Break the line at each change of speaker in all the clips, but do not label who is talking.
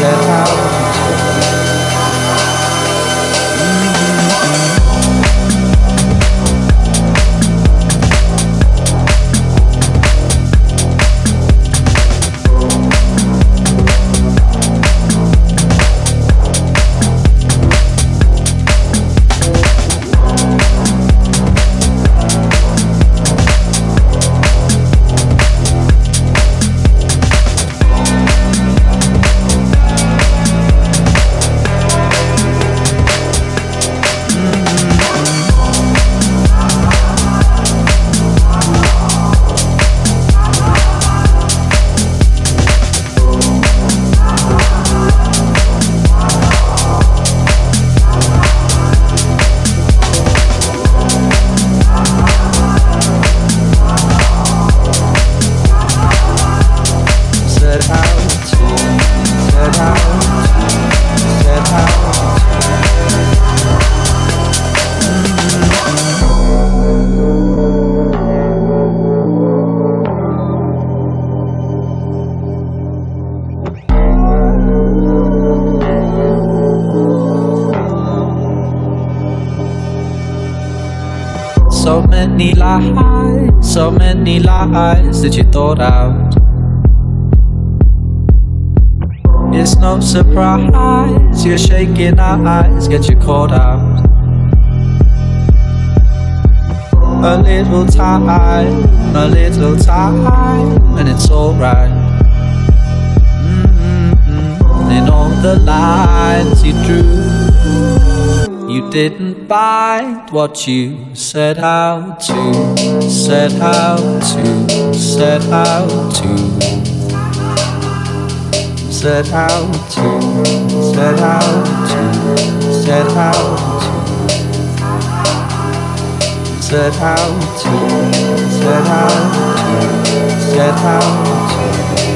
that house that you thought out. It's no surprise you're shaking our eyes get you caught out. A little time, a little time, and it's alright. Mm-hmm. All the lines you drew, you didn't bite what you set out to, set out to, set out to. Set out to, set out to, set out to, set out to, set out to, set out to,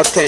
Attention.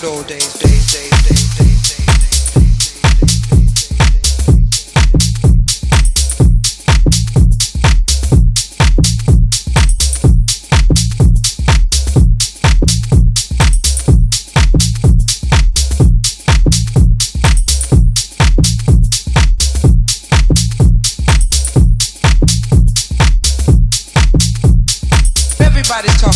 Days, days. talking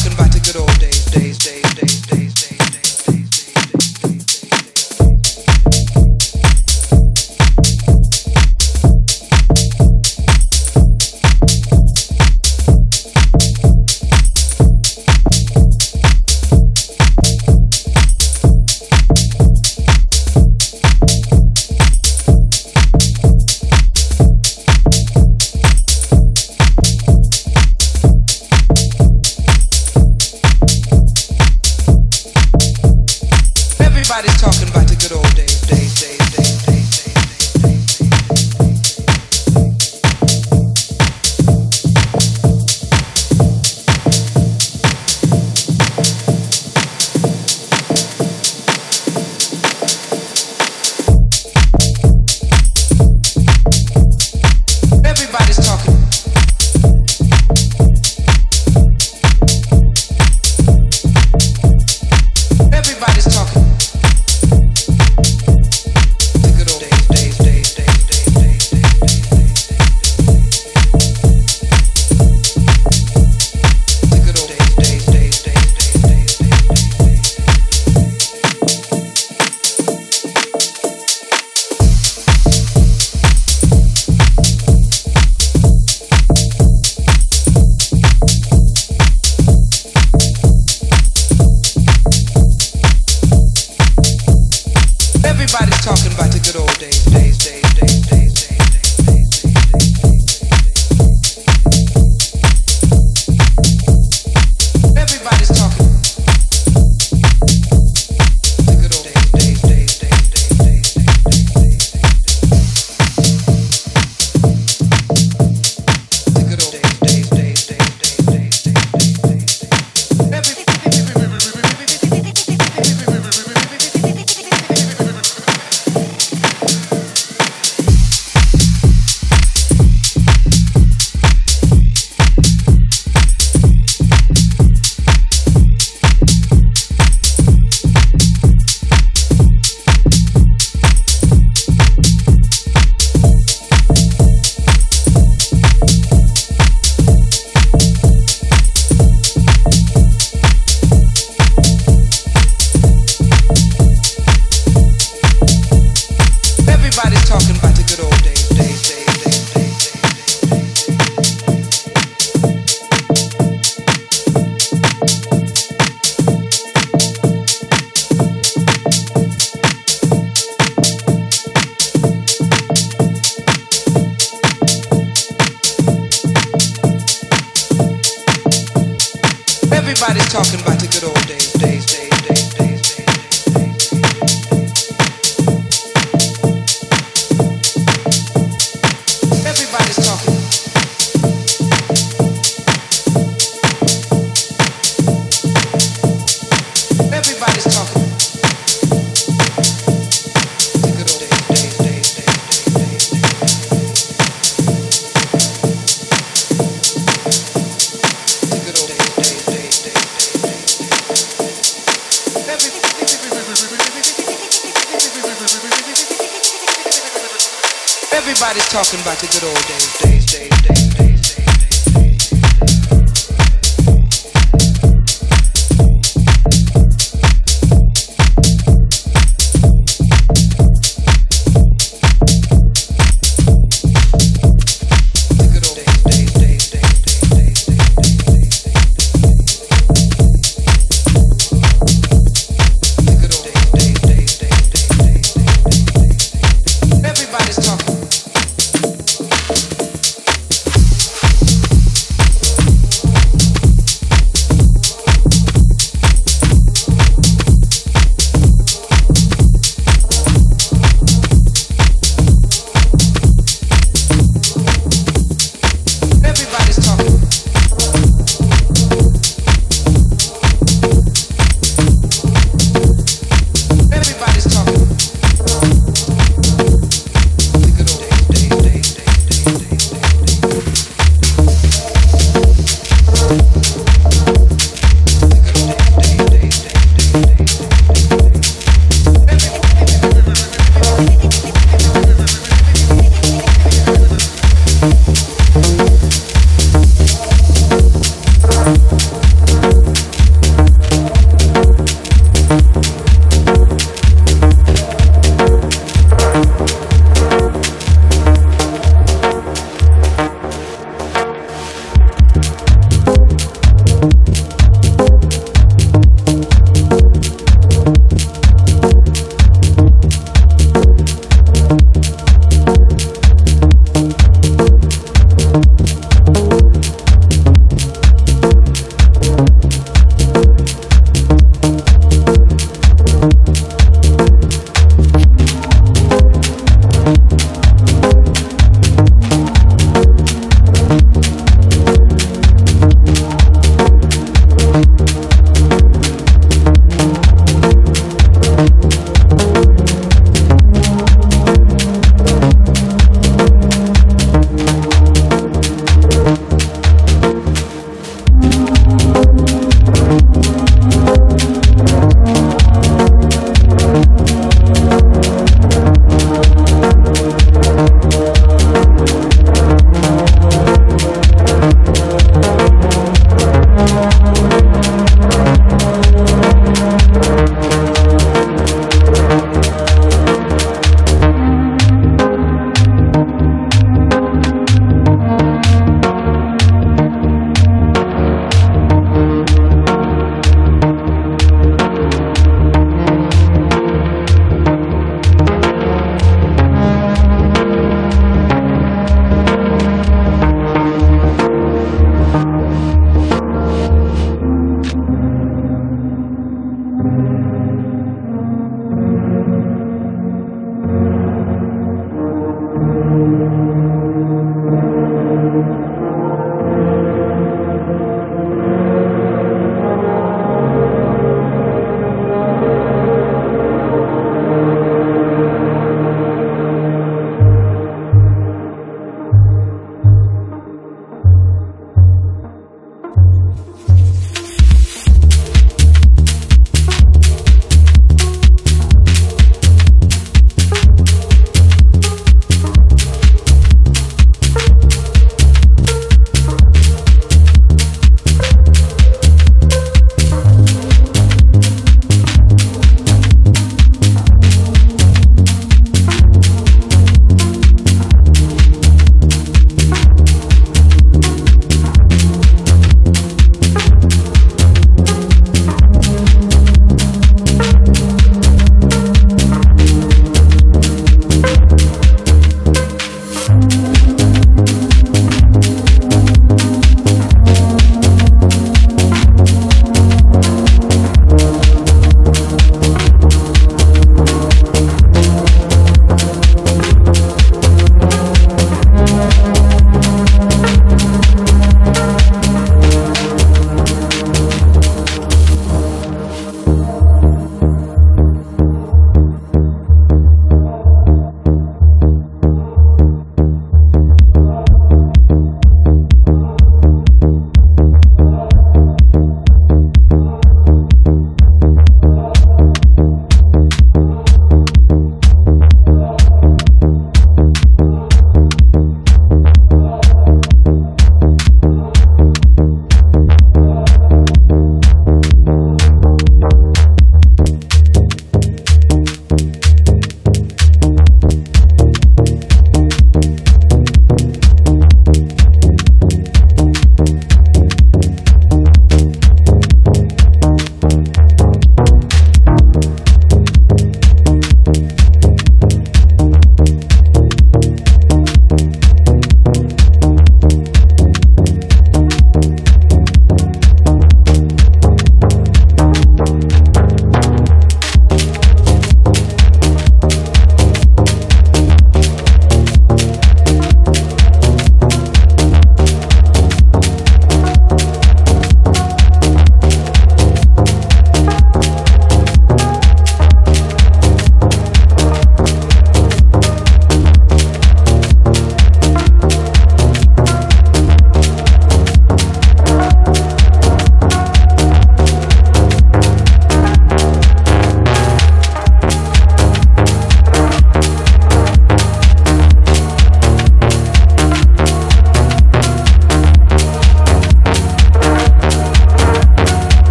the good old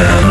them.